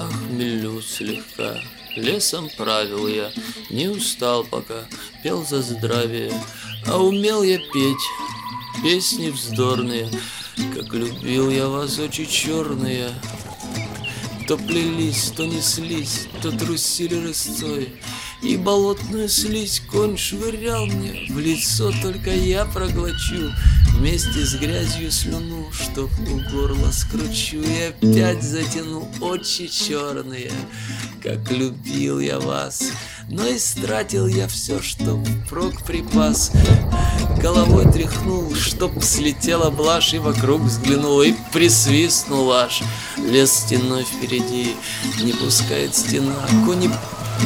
шевелюсь слегка. Лесом правил я, не устал пока, пел за здравие, а умел я петь песни вздорные, как любил я вас очи черные. То плелись, то неслись, то трусили рысцой, И болотную слизь конь швырял мне В лицо только я проглочу Вместе с грязью слюну, что у горла скручу И опять затяну очи черные Как любил я вас. Но истратил я все, что прок припас. Головой тряхнул, чтоб слетела блажь И вокруг взглянул и присвистнул аж. Лес стеной впереди, не пускает стена Кони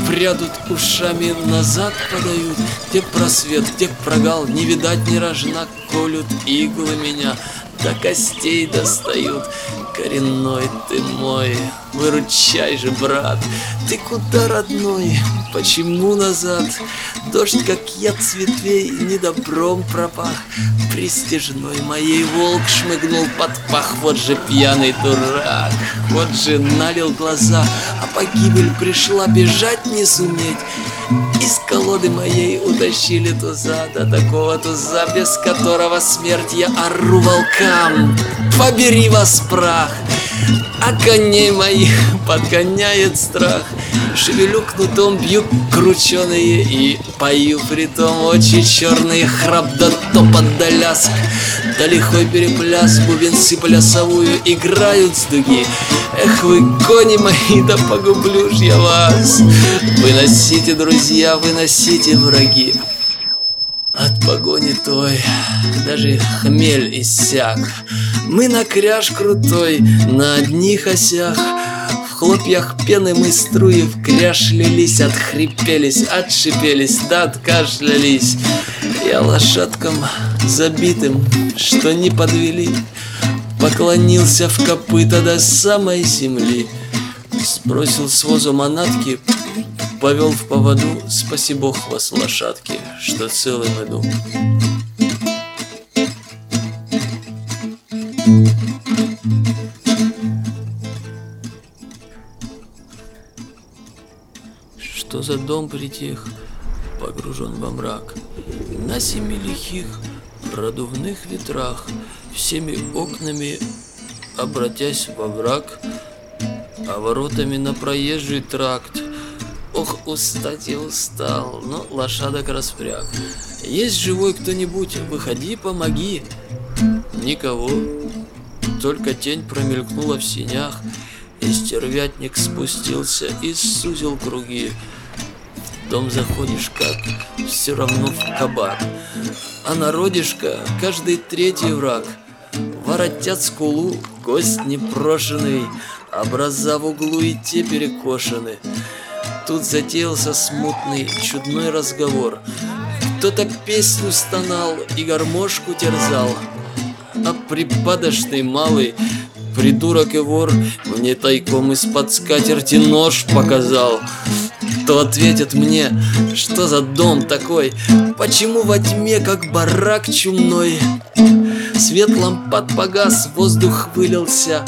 прядут ушами назад подают Где просвет, где прогал, не видать ни рожна Колют иглы меня, до костей достают. Коренной ты мой, выручай же, брат. Ты куда, родной, почему назад? Дождь, как яд цветвей, недобром пропах. Пристежной моей волк шмыгнул под пах. Вот же пьяный дурак, вот же налил глаза. А погибель пришла, бежать не суметь из колоды моей утащили туза До такого туза, без которого смерть я ору волкам Побери вас прах! А коней моих подгоняет страх Шевелю кнутом, бью крученые И пою притом очи черные Храп да топот да ляск Да лихой перепляс Бубенцы плясовую играют с дуги. Эх вы, кони мои, да погублю ж я вас. Выносите, друзья, выносите, враги. От погони той даже хмель иссяк. Мы на кряж крутой, на одних осях. В хлопьях пены мы струи в кряж лились Отхрипелись, отшипелись, да откашлялись Я лошадкам забитым, что не подвели Поклонился в копыта до самой земли Сбросил с возу манатки, Повел в поводу, спаси бог вас, лошадки, что целым иду. Что за дом притих, погружен во мрак, На семи лихих продувных ветрах, Всеми окнами обратясь во враг, А воротами на проезжий тракт, Ох, устать я устал, но лошадок распряг. Есть живой кто-нибудь, выходи, помоги. Никого, только тень промелькнула в синях, и стервятник спустился и сузил круги. Дом заходишь как, все равно в кабак, а народишко каждый третий враг. Воротят скулу, гость непрошенный, образа в углу и те перекошены. Тут затеялся смутный, чудной разговор. Кто-то песню стонал и гармошку терзал. А припадочный малый, придурок и вор, Мне тайком из-под скатерти нож показал. Кто ответит мне, что за дом такой? Почему во тьме, как барак чумной? Свет лампад погас, воздух вылился,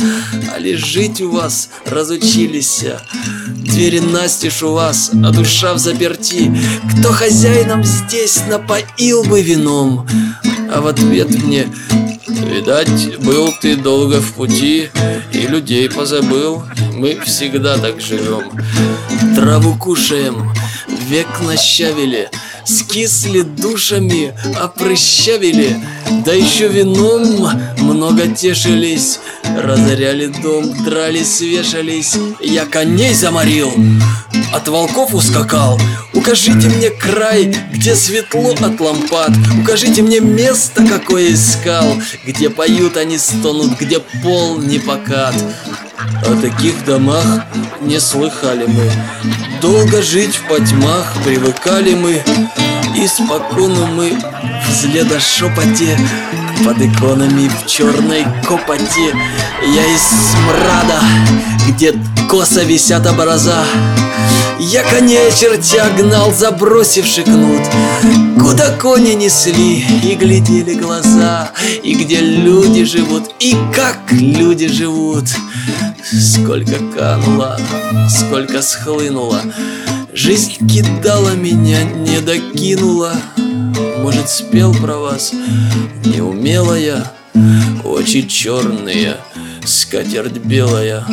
А лишь жить у вас разучились. Двери настежь у вас, а душа в заперти. Кто хозяином здесь напоил бы вином? А в ответ мне Видать, был ты долго в пути И людей позабыл Мы всегда так живем Траву кушаем, век нащавили Скисли душами, опрыщавили. Да еще вином много тешились. Разоряли дом, дрались, вешались Я коней заморил, от волков ускакал. Укажите мне край, где светло от лампад. Укажите мне место, какое искал. Где поют они стонут, где пол не покат о таких домах не слыхали мы. Долго жить в потьмах привыкали мы. И спокойно мы в следошепоте Под иконами в черной копоте. Я из смрада, где косо висят образа. Я коней чертя гнал, забросивший кнут. Куда кони несли и глядели глаза. И где люди живут, и как люди живут Сколько кануло, сколько схлынуло Жизнь кидала меня, не докинула. Может, спел про вас, не умела я Очи черные, скатерть белая